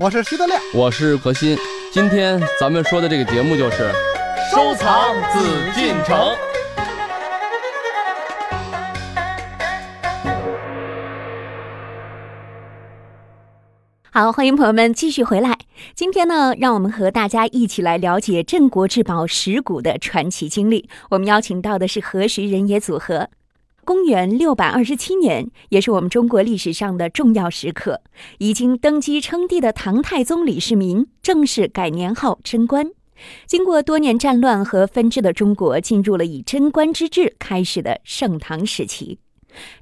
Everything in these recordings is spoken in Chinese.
我是徐德亮，我是何鑫。今天咱们说的这个节目就是收藏紫禁城。好，欢迎朋友们继续回来。今天呢，让我们和大家一起来了解镇国之宝石鼓的传奇经历。我们邀请到的是何时人也组合。公元六百二十七年，也是我们中国历史上的重要时刻，已经登基称帝的唐太宗李世民正式改年号贞观。经过多年战乱和分治的中国，进入了以贞观之治开始的盛唐时期。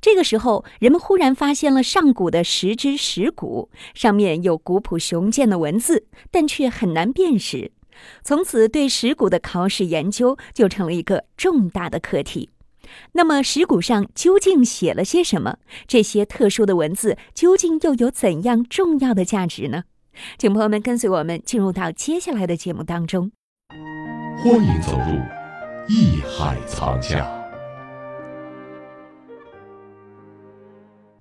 这个时候，人们忽然发现了上古的石之石鼓，上面有古朴雄健的文字，但却很难辨识。从此，对石鼓的考史研究就成了一个重大的课题。那么，石鼓上究竟写了些什么？这些特殊的文字究竟又有怎样重要的价值呢？请朋友们跟随我们进入到接下来的节目当中。欢迎走入艺海藏家。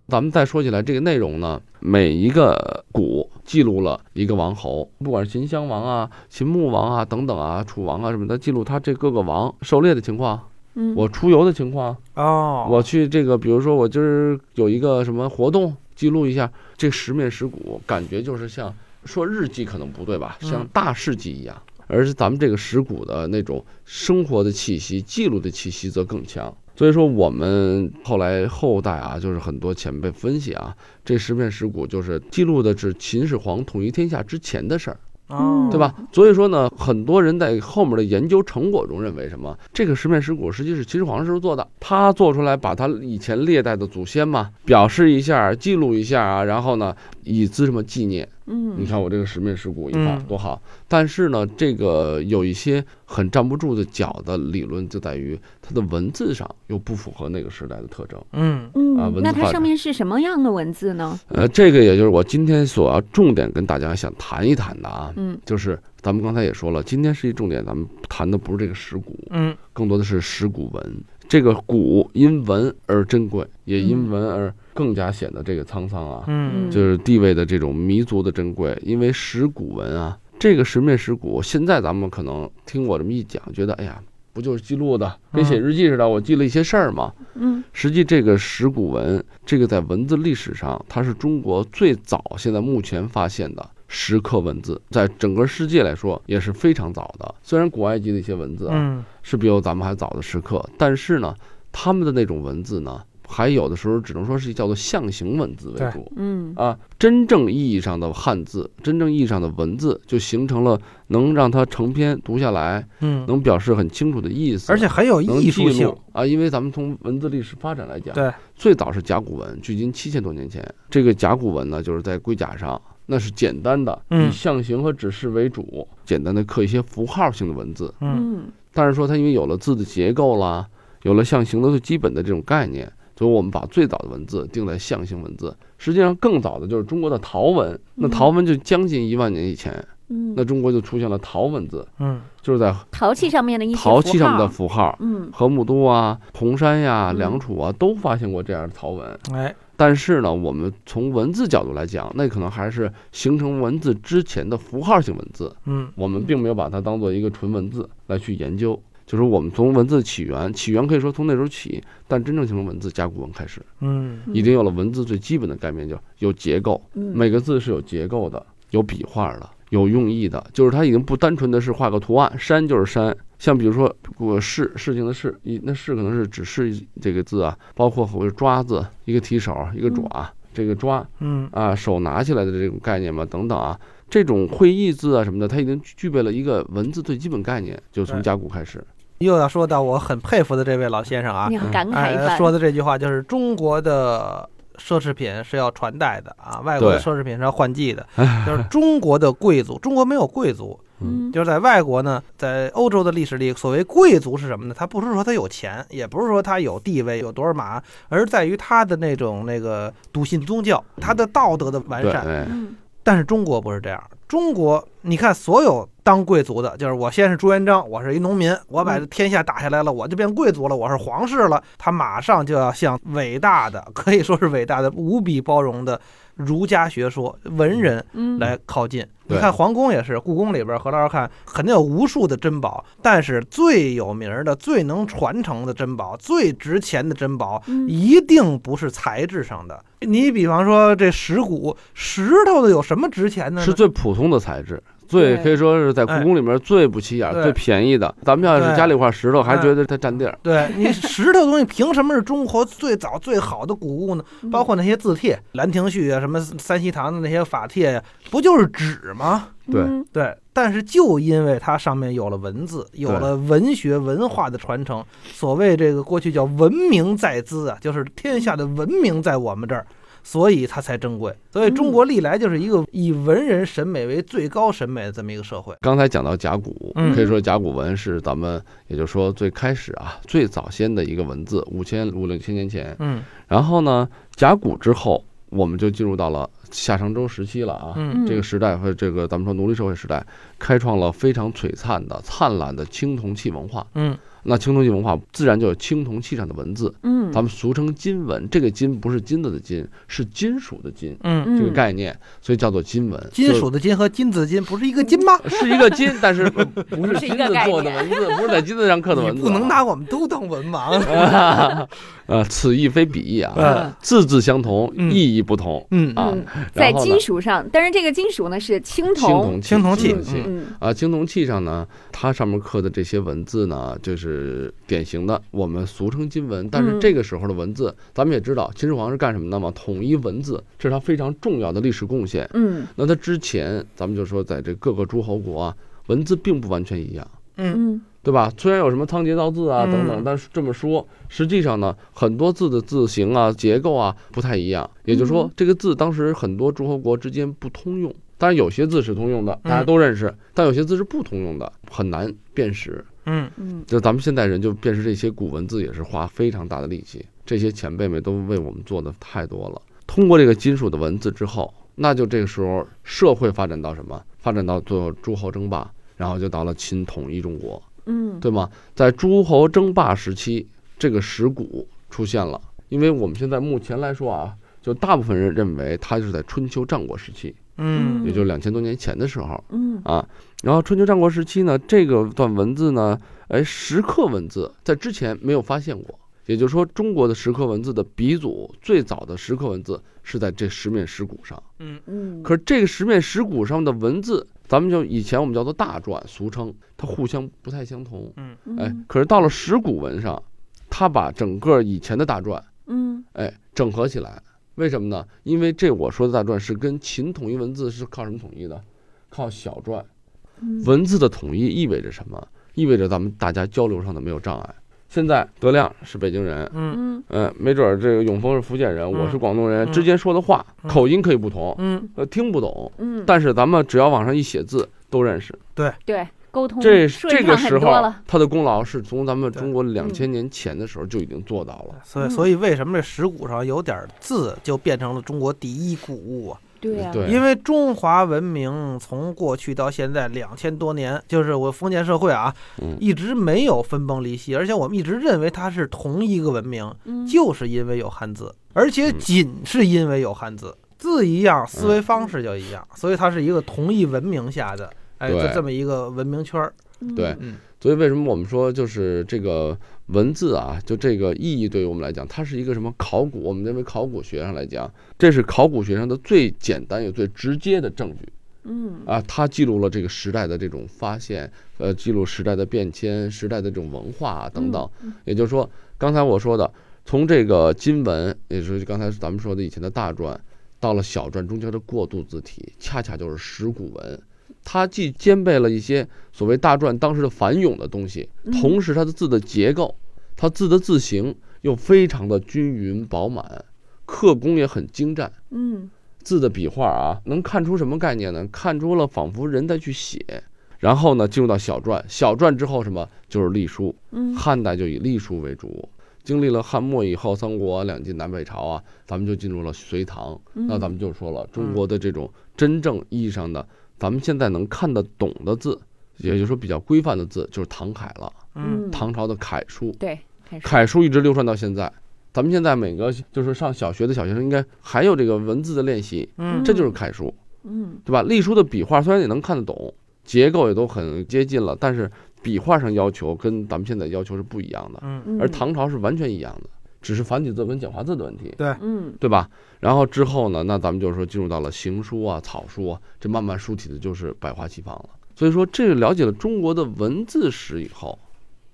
咱们再说起来，这个内容呢，每一个鼓记录了一个王侯，不管是秦襄王啊、秦穆王啊等等啊、楚王啊什么的，记录他这各个王狩猎的情况，嗯，我出游的情况，哦，我去这个，比如说我今儿有一个什么活动，记录一下。这十面石鼓，感觉就是像说日记可能不对吧，像大事记一样，而是咱们这个石鼓的那种生活的气息、记录的气息则更强。所以说，我们后来后代啊，就是很多前辈分析啊，这十面石鼓就是记录的是秦始皇统一天下之前的事儿，哦，对吧？所以说呢，很多人在后面的研究成果中认为什么？这个十面石鼓实际是秦始皇时候做的，他做出来把他以前历代的祖先嘛，表示一下、记录一下啊，然后呢，以资什么纪念。嗯，你看我这个十面石鼓一放嗯多好，但是呢，这个有一些很站不住的脚的理论，就在于它的文字上又不符合那个时代的特征。嗯嗯，啊文字那它上面是什么样的文字呢？呃，这个也就是我今天所要重点跟大家想谈一谈的啊，嗯就是咱们刚才也说了，今天是一重点，咱们谈的不是这个石鼓，嗯更多的是石鼓文。这个古因文而珍贵，也因文而更加显得这个沧桑啊。嗯就是地位的这种弥足的珍贵，因为石鼓文啊，这个十面石鼓，现在咱们可能听我这么一讲，觉得哎呀，不就是记录的，跟写日记似的，我记了一些事儿嘛。嗯实际这个石鼓文，这个在文字历史上，它是中国最早现在目前发现的石刻文字，在整个世界来说也是非常早的。虽然古埃及的一些文字啊，嗯是比咱们还早的石刻，但是呢，他们的那种文字呢，还有的时候只能说是叫做象形文字为主。嗯啊，真正意义上的汉字，真正意义上的文字，就形成了能让它成篇读下来，嗯，能表示很清楚的意思，而且很有能艺术性啊。因为咱们从文字历史发展来讲，对，最早是甲骨文，距今七千多年前。这个甲骨文呢，就是在龟甲上，那是简单的，嗯以象形和指示为主，简单的刻一些符号性的文字。嗯嗯但是说它因为有了字的结构啦，有了象形的最基本的这种概念，所以我们把最早的文字定在象形文字。实际上更早的就是中国的陶文，那陶文就将近一万年以前，嗯，那中国就出现了陶文字，嗯就是在陶器上面的一些陶器上面的符号。嗯河姆渡啊、红山呀、嗯良渚啊，都发现过这样的陶文。哎但是呢，我们从文字角度来讲，那可能还是形成文字之前的符号性文字。嗯我们并没有把它当做一个纯文字来去研究。就是我们从文字起源，起源可以说从那时候起，但真正形成文字，甲骨文开始，嗯已经有了文字最基本的概念，叫有结构，嗯每个字是有结构的，有笔画的，有用意的，就是它已经不单纯的是画个图案，山就是山。像比如说我事事情的事，一那事可能是只是这个字啊，包括或者抓字，一个提手，一个爪，这个抓嗯。啊，手拿起来的这种概念嘛，等等啊，这种会意字啊什么的，它已经具备了一个文字最基本概念，就从甲骨开始。又要说到我很佩服的这位老先生啊你，很感慨哎，般说的这句话就是中国的奢侈品是要传代的啊，外国的奢侈品是要换季的，就是中国的贵族，中国没有贵族，嗯。就是在外国呢，在欧洲的历史里，所谓贵族是什么呢？他不是说他有钱，也不是说他有地位，有多少马，而在于他的那种那个笃信宗教，他的道德的完，善。但是中国不是这样，中国你看，所有当贵族的，就是我先是朱元璋，我是一农民，我把嗯天下打下来了，我就变贵族了，我是皇室了，他马上就要向伟大的，可以说是伟大的、无比包容的儒家学说、文人嗯来靠近。你看皇宫也是，故宫里边何老师看肯定有无数的珍宝，但是最有名的、最能传承的珍宝、最值钱的珍宝，嗯一定不是材质上的。你比方说这石鼓，石头的有什么值钱的呢？是最普通的材质。最可以说是在故宫里面最不起眼儿、最便宜的。咱们要是家里一块石头，还哎觉得它占地儿。对你 石头东西凭什么是中国最早最好的古物呢？嗯包括那些字帖，《兰亭序》啊，什么三希堂的那些法帖呀，不就是纸吗？对嗯对，但是就因为它上面有了文字，有了文学文化的传承，所谓这个过去叫文明在兹啊，就是天下的文明在我们这儿。所以它才珍贵，所以中国历来就是一个以文人审美为最高审美的这么一个社会。刚才讲到甲骨，嗯可以说甲骨文是咱们，也就是说最开始啊，最早先的一个文字，五千五六千年前。嗯然后呢，甲骨之后，我们就进入到了夏商周时期了啊。嗯这个时代和这个咱们说奴隶社会时代，开创了非常璀璨的、灿烂的青铜器文化。嗯那青铜器文化自然就有青铜器上的文字，嗯，咱们俗称金文。这个金不是金子的金，是金属的金嗯，嗯这个概念，所以叫做金文。金属的金和金子的金不是一个金吗？是一个金，但是呃 不是金子做的文字，不是在金子上刻的文字不能拿我们都当文盲。呃，此意非彼意啊，嗯字字相同，嗯意义不同嗯啊嗯。在金属上，但是这个金属呢是青青铜，青铜器青铜嗯啊，青铜器上呢，它上面刻的这些文字呢，就是典型的我们俗称金文。但是嗯这个时候的文字，咱们也知道，秦始皇是干什么的嘛？统一文字，这是他非常重要的历史贡献。嗯那他之前，咱们就说，在这各个诸侯国啊，文字并不完全一样。嗯嗯对吧？虽然有什么仓颉造字啊嗯等等，但是这么说，实际上呢，很多字的字形啊、结构啊不太一样。也就是说嗯，这个字当时很多诸侯国之间不通用。当然，有些字是通用的，大家都认识，但有些字是不通用的，很难辨识。嗯嗯就咱们现代人就辨识这些古文字，也是花非常大的力气。这些前辈们都为我们做的太多了。通过这个金属的文字之后，那就这个时候社会发展到什么？发展到最后诸侯争霸，然后就到了秦统一中国。嗯，对吗？在诸侯争霸时期，这个石鼓出现了。因为我们现在目前来说啊，就大部分人认为它就是在春秋战国时期，嗯也就两千多年前的时候嗯啊。然后春秋战国时期呢，这个段文字呢，哎，石刻文字在之前没有发现过。也就是说，中国的石刻文字的鼻祖，最早的石刻文字是在这十面石鼓上。嗯，可是这个十面石鼓上的文字，咱们就以前我们叫做大篆，俗称，它互相不太相同。嗯哎，可是到了石鼓文上，它把整个以前的大篆，嗯哎，整合起来。为什么呢？因为这我说的大篆是跟秦统一文字是靠什么统一的？靠小篆。嗯。文字的统一意味着什么？意味着咱们大家交流上的没有障碍。现在德亮是北京人，嗯。嗯。嗯，没准儿这个永丰是福建人，我是广东人，嗯。之间说的话嗯。口音可以不同，嗯。呃，听不懂，嗯，但是咱们只要往上一写字都认识。对。对沟通这这个时候他的功劳是从咱们中国两嗯千年前的时候就已经做到了。所以嗯。所以为什么这石鼓上有点字就变成了中国第一古物啊？对呀，对。因为中华文明从过去到现在两千多年，就是我封建社会啊，嗯。一直没有分崩离析，而且我们一直认为它是同一个文明，嗯。就是因为有汉字，而且嗯仅是因为有汉字，字一样，思维方式就一样，所以它是一个同一文明下的，哎，就这么一个文明圈儿。对。嗯所以为什么我们说就是这个文字啊，就这个意义对于我们来讲，它是一个什么考古？我们认为考古学上来讲，这是考古学上的最简单也最直接的证据嗯啊！它记录了这个时代的这种发现，呃，记录时代的变迁、时代的这种文化啊等等。嗯也就是说，刚才我说的，从这个金文，也就是刚才咱们说的以前的大篆，到了小篆中间的过渡字体，恰恰就是石鼓文。它既兼备了一些所谓大篆当时的繁咏的东西，嗯同时它的字的结构，它字的字形又非常的均匀饱满，刻工也很精湛。嗯字的笔画啊，能看出什么概念呢？看出了仿佛人在去写。然后呢，进入到小篆，小篆之后什么就是隶书。嗯汉代就以隶书为主，经历了汉末以后，三国两晋南北朝啊，咱们就进入了隋唐。嗯那咱们就说了，中国的这种真正意义上的，咱们现在能看得懂的字，也就是说比较规范的字，就是唐楷了。嗯。唐朝的楷书，对，楷书。一直流传到现在，咱们现在每个就是上小学的小学生应该还有这个文字的练习，嗯。这就是楷书，嗯。对吧？隶书的笔画虽然也能看得懂，结构也都很接近了，但是笔画上要求跟咱们现在要求是不一样的，嗯。嗯，而唐朝是完全一样的，只是繁体字跟简化字的问题。对嗯对吧？然后之后呢，那咱们就是说进入到了行书啊、草书啊，这慢慢书体的就是百花齐放了。所以说，这个了解了中国的文字史以后，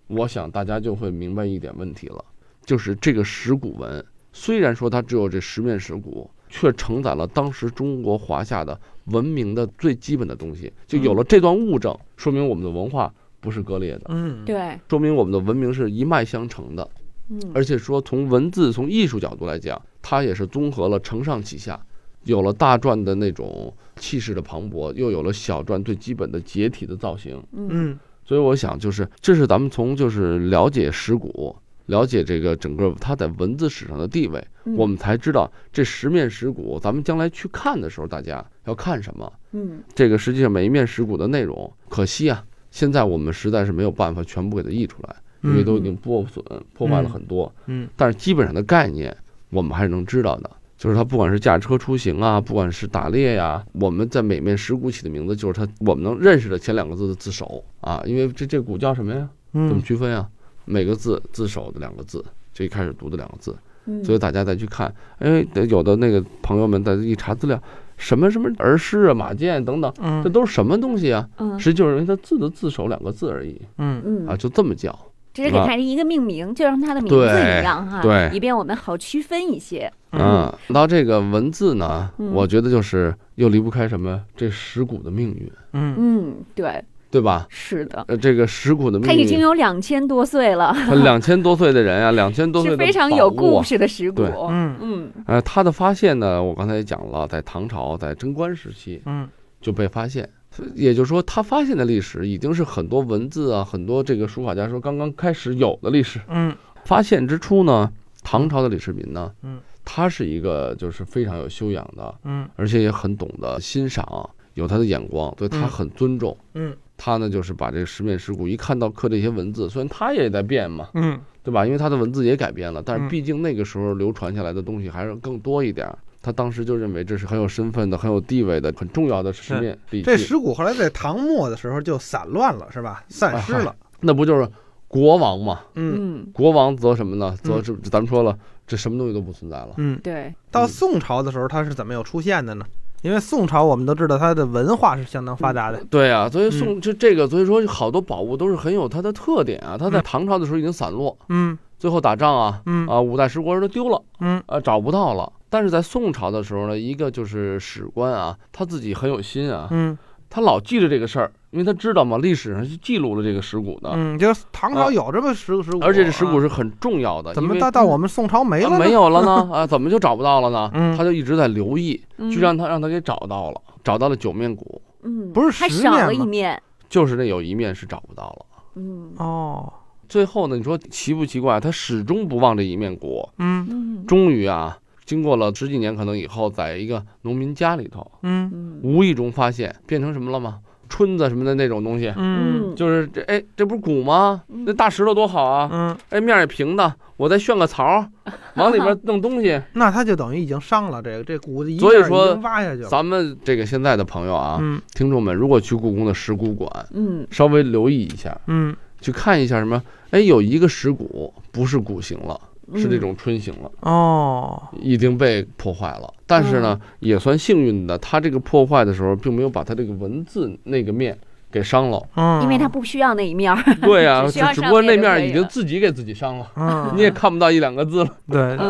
我想大家就会明白一点问题了，就是这个石鼓文虽然说它只有这十面石鼓，却承载了当时中国华夏的文明的最基本的东西，就有了这段物证，说明我们的文化不是割裂的，嗯，对，说明我们的文明是一脉相承的。嗯。而且说从文字、从艺术角度来讲，它也是综合了承上启下，有了大篆的那种气势的磅礴，又有了小篆最基本的结体的造型。嗯。嗯。所以我想，就是这是咱们从就是了解石鼓，了解这个整个它在文字史上的地位，嗯。我们才知道这十面石鼓，咱们将来去看的时候，大家要看什么。嗯。这个实际上每一面石鼓的内容，可惜啊，现在我们实在是没有办法全部给它译出来，因为都已经破损破坏了很多。嗯但是基本上的概念我们还是能知道的，就是它不管是驾车出行啊，不管是打猎呀、我们在每面石鼓起的名字就是它我们能认识的前两个字的字首啊，因为这这鼓叫什么呀？怎么嗯区分呀？每个字字首的两个字，这一开始读的两个字，嗯，所以大家再去看，哎，有的那个朋友们在一查资料，什么什么儿诗啊、马剑等等，这嗯都是什么东西啊？嗯实际就是因为它字的字首两个字而已嗯嗯啊，就这么叫。只是给它一个命名，就让它的名字一样哈，对以便我们好区分一些。嗯，到这个文字呢，嗯我觉得就是又离不开什么这石鼓的命运，嗯嗯，对，对吧？是的，呃，这个石鼓的命运它已经，有两千多岁了，他两千多岁的人啊，两千多岁的是非常有故事的石鼓。嗯嗯呃，他的发现呢，我刚才也讲了，在唐朝，在贞观时期嗯就被发现，也就是说，他发现的历史已经是很多文字啊，很多这个书法家说刚刚开始有的历史。嗯发现之初呢，唐朝的李世民呢，嗯，他是一个就是非常有修养的，嗯而且也很懂得欣赏，有他的眼光，对他嗯很尊重。嗯他呢，就是把这个十面石鼓一看到刻这些文字，虽然他也在变嘛，嗯对吧？因为他的文字也改变了，但是嗯毕竟那个时候流传下来的东西还是更多一点儿。他当时就认为这是很有身份的、很有地位的、很重要的石面。这石鼓后来在唐末的时候就散乱了，是吧？散失了。那不就是国王嘛？嗯嗯，国王则什么呢？则嗯是咱们说了，这什么东西都不存在了。嗯，对，到宋朝的时候，它是怎么有出现的呢？因为宋朝我们都知道它的文化是相当发达的。对啊，所以嗯宋这这个，所以说好多宝物都是很有它的特点啊。它在嗯唐朝的时候已经散落，嗯最后打仗啊，嗯啊，五代十国人都丢了，嗯啊，找不到了。但是在宋朝的时候呢，一个就是史官啊，他自己很有心啊，嗯他老记着这个事儿，因为他知道嘛，历史上是记录了这个石鼓的，嗯，就是唐朝有这么石石鼓，而且这石鼓啊是很重要的。怎么到到我们宋朝没了？啊没有了呢？啊，怎么就找不到了呢？嗯他就一直在留意，嗯就让他让他给找到了，找到了九面鼓，嗯，不是还少了一十面。就是那有一面是找不到了。嗯哦，最后呢，你说奇不奇怪？他始终不忘这一面鼓，嗯嗯终于啊，经过了十几年，可能以后，在一个农民家里头，嗯嗯无意中发现变成什么了吗？春子什么的那种东西，嗯就是这哎，这不是鼓吗？嗯那大石头多好啊！嗯，哎，面儿也平的，我再旋个槽儿，往里边弄东西。那他就等于已经伤了这个这骨一所以说挖下去了。咱们这个现在的朋友啊，嗯听众们，如果去故宫的石鼓馆，嗯稍微留意一下，嗯去看一下什么？哎，有一个石鼓不是鼓形了，嗯，是这种春型了，哦，已经被破坏了。但是呢，也算幸运的，它这个破坏的时候，并没有把它这个文字那个面给伤了。嗯，因为它不需要那一面儿。对呀、只只不过那面已经自己给自己伤了，嗯，你也看不到一两个字了，对对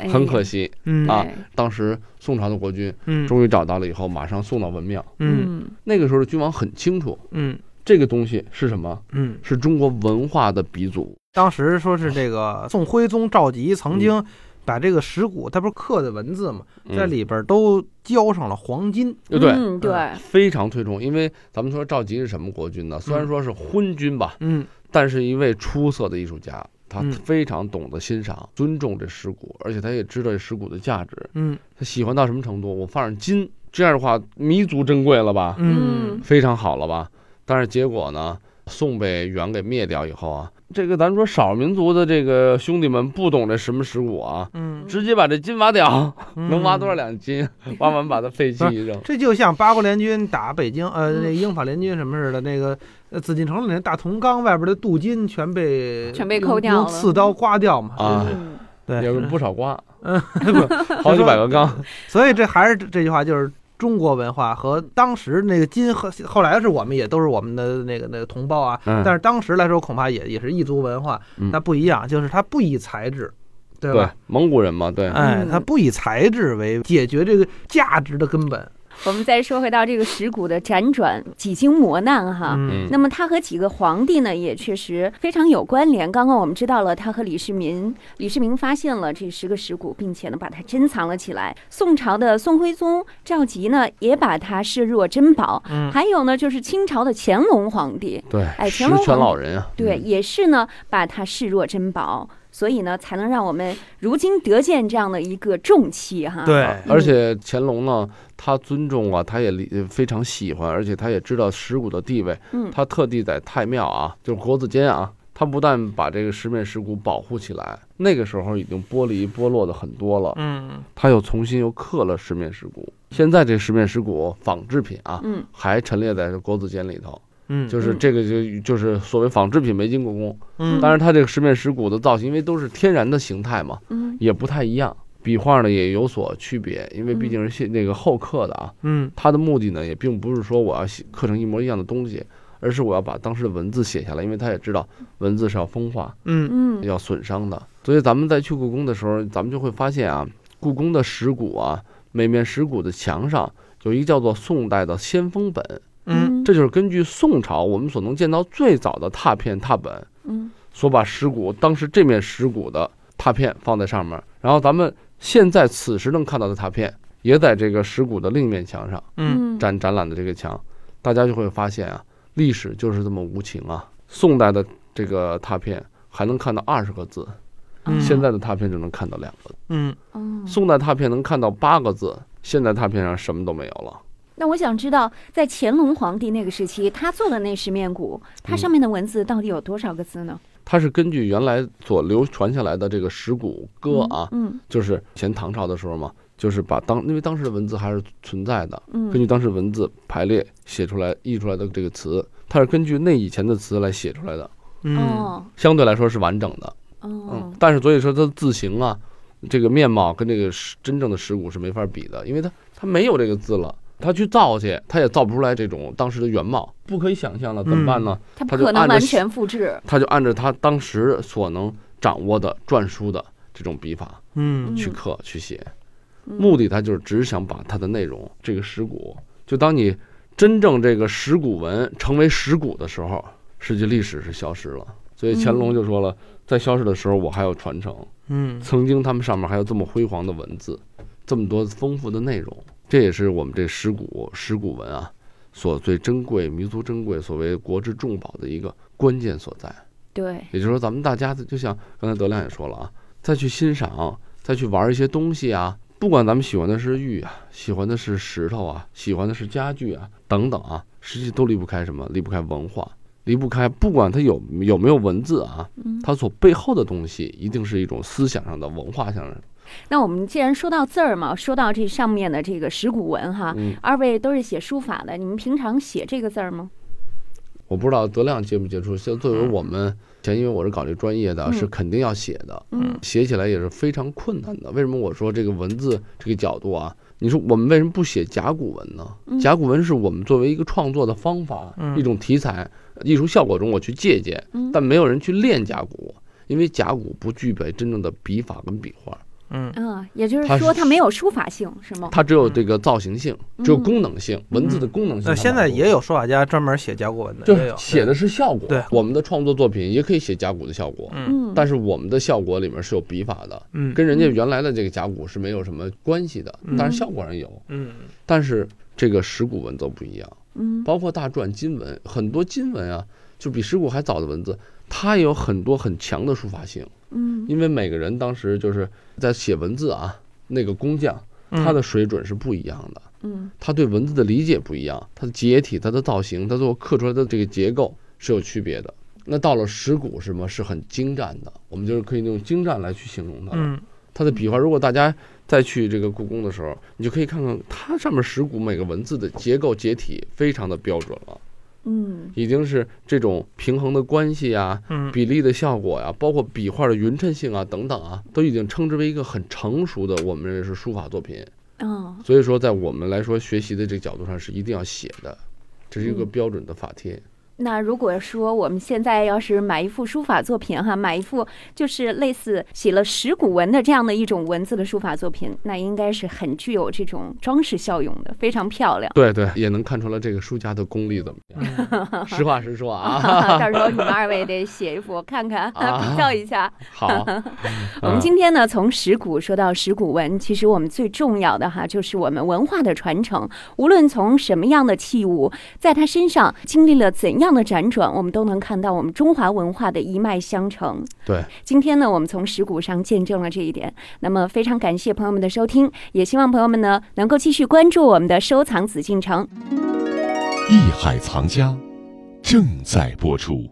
对很可惜。嗯啊当时宋朝的国君嗯终于找到了以后，马上送到文庙。嗯嗯那个时候的君王很清楚，嗯这个东西是什么？嗯，是中国文化的鼻祖。当时说是这个宋徽宗赵佶曾经把这个石鼓，他不是刻的文字嘛，在嗯里边都浇上了黄金。对对，非常推崇。因为咱们说赵佶是什么国君呢？虽然说是昏君吧，嗯但是一位出色的艺术家，他嗯非常懂得欣赏、尊重这石鼓，而且他也知道这石鼓的价值。嗯他喜欢到什么程度？我放上金，这样的话弥足珍贵了吧？嗯非常好了吧？但是结果呢，宋被元给灭掉以后啊，这个咱说少数民族的这个兄弟们不懂这什么石鼓啊，嗯，直接把这金挖掉，能挖多少嗯？两斤？挖完把它废弃一扔。这就像八国联军打北京，呃，嗯那英法联军什么似的，那个呃紫禁城里那大铜缸外边的镀金全被全被用抠掉了用刺刀刮掉嘛。啊嗯对，也不少刮，嗯，好几百个 缸。所以这还是这句话，就是中国文化和当时那个金和后来是我们也都是我们的那个那个同胞啊，嗯，但是当时来说恐怕也也是异族文化那，不一样，就是它不以材质，对对吧？蒙古人嘛，对，哎嗯，它不以材质为解决这个价值的根本。我们再说回到这个石鼓的辗转几经磨难哈。嗯那么他和几个皇帝呢，也确实非常有关联。刚刚我们知道了，他和李世民，李世民发现了这十个石鼓，并且呢把它珍藏了起来。宋朝的宋徽宗赵佶呢，也把它视若珍宝。嗯还有呢，就是清朝的乾隆皇帝，对，哎乾隆皇老人啊，对，嗯也是呢把它视若珍宝。所以呢，才能让我们如今得见这样的一个重器哈。对啊而且乾隆呢，他尊重啊，他也非常喜欢，而且他也知道石鼓的地位，嗯他特地在太庙啊，就是国子监啊，他不但把这个十面石鼓保护起来，那个时候已经剥离剥落的很多了，嗯他又重新又刻了十面石鼓。现在这十面石鼓仿制品啊，嗯还陈列在国子监里头，嗯，就是这个就就是所谓仿制品没经过工。嗯。当然，它这个十面石鼓的造型，因为都是天然的形态嘛，嗯。也不太一样，笔画呢也有所区别，因为毕竟是现那个后刻的啊。嗯。它的目的呢，也并不是说我要写刻成一模一样的东西，而是我要把当时的文字写下来，因为他也知道文字是要风化、嗯。嗯。要损伤的。所以咱们在去故宫的时候，咱们就会发现啊，故宫的石鼓啊，每面石鼓的墙上有一个叫做宋代的先锋本，嗯这就是根据宋朝我们所能见到最早的拓片拓本，嗯所把石鼓当时这面石鼓的拓片放在上面，然后咱们现在此时能看到的拓片也在这个石鼓的另一面墙上嗯展展览的这个墙，大家就会发现啊，历史就是这么无情啊。宋代的这个拓片还能看到二十个字，嗯现在的拓片只能看到两个。嗯哦宋代拓片能看到八个字，现在拓片上什么都没有了。那我想知道，在乾隆皇帝那个时期，他做的那十面鼓，它上面的文字到底有多少个字呢？它是根据原来所流传下来的这个石鼓歌啊，嗯就是前唐朝的时候嘛，就是把当因为当时的文字还是存在的，嗯根据当时文字排列写出来译出来的这个词，它是根据那以前的词来写出来的，嗯哦相对来说是完整的。嗯哦，但是所以说它的字形啊，这个面貌跟这个真正的石鼓是没法比的，因为它它没有这个字了。他去造去，他也造不出来这种当时的原貌，不可以想象了，怎么办呢？它不他就可能完全复制。他就按照他当时所能掌握的篆书的这种笔法嗯。去刻去写，嗯。目的他就是只是想把他的内容这个石鼓，就当你真正这个石鼓文成为石鼓的时候，实际历史是消失了。所以乾隆就说了，在消失的时候我还要传承，嗯。曾经他们上面还有这么辉煌的文字，这么多丰富的内容，这也是我们这石鼓石鼓文啊所最珍贵、弥足珍贵、所谓国之重宝的一个关键所在。对，也就是说，咱们大家就像刚才德亮也说了啊，再去欣赏，再去玩一些东西啊，不管咱们喜欢的是玉啊，喜欢的是石头啊，喜欢的是家具啊等等啊，实际都离不开什么？离不开文化，离不开不管它有有没有文字啊，嗯它所背后的东西一定是一种思想上的、文化上的。那我们既然说到字儿嘛，说到这上面的这个石鼓文哈，嗯，二位都是写书法的，你们平常写这个字儿吗？我不知道德亮接不接触，像作为我们前，因为我是搞这专业的，嗯是肯定要写的。嗯写起来也是非常困难的。为什么我说这个文字这个角度啊？你说我们为什么不写甲骨文呢？嗯甲骨文是我们作为一个创作的方法，嗯一种题材、艺术效果中我去借鉴，嗯但没有人去练甲骨，因为甲骨不具备真正的笔法跟笔画，嗯。啊，也就是说它没有书法性，是吗？它只有这个造型性，只有嗯。功能性，文字的功能性那现在也有书法家专门写甲骨文的，就是写的是效果。对。我们的创作作品也可以写甲骨的效果，嗯。嗯，但是我们的效果里面是有笔法的，嗯。跟人家原来的这个甲骨是没有什么关系的，嗯当然效果上有。嗯。但是这个石鼓文则不一样，嗯。包括大篆金文，很多金文啊，就比石鼓还早的文字，它也有很多很强的书法性。嗯因为每个人当时就是在写文字啊，那个工匠嗯，他的水准是不一样的，嗯他对文字的理解不一样，他的结体、它的造型、它最后刻出来的这个结构是有区别的。那到了石鼓什么是很精湛的，我们就是可以用精湛来去形容它的。嗯它的笔画，如果大家再去这个故宫的时候，你就可以看看它上面石鼓每个文字的结构结体非常的标准了，嗯已经是这种平衡的关系啊、嗯比例的效果呀、包括笔画的匀称性啊等等啊，都已经称之为一个很成熟的我们认为是书法作品。哦所以说，在我们来说学习的这个角度上是一定要写的，这是一个嗯标准的法帖。那如果说我们现在要是买一幅书法作品哈，买一幅就是类似写了石鼓文的这样的一种文字的书法作品，那应该是很具有这种装饰效用的，非常漂亮。对对，也能看出来这个书家的功力怎么样。实话实说啊，到时候你们二位得写一幅我看看，啊比较一下。好，我们今天呢，从石鼓说到石鼓文，其实我们最重要的哈，就是我们文化的传承。无论从什么样的器物，在它身上经历了怎样的辗转，我们都能看到我们中华文化的一脉相承。对，今天呢，我们从石鼓上见证了这一点。那么，非常感谢朋友们的收听，也希望朋友们呢能够继续关注我们的收藏紫禁城。艺海藏家正在播出。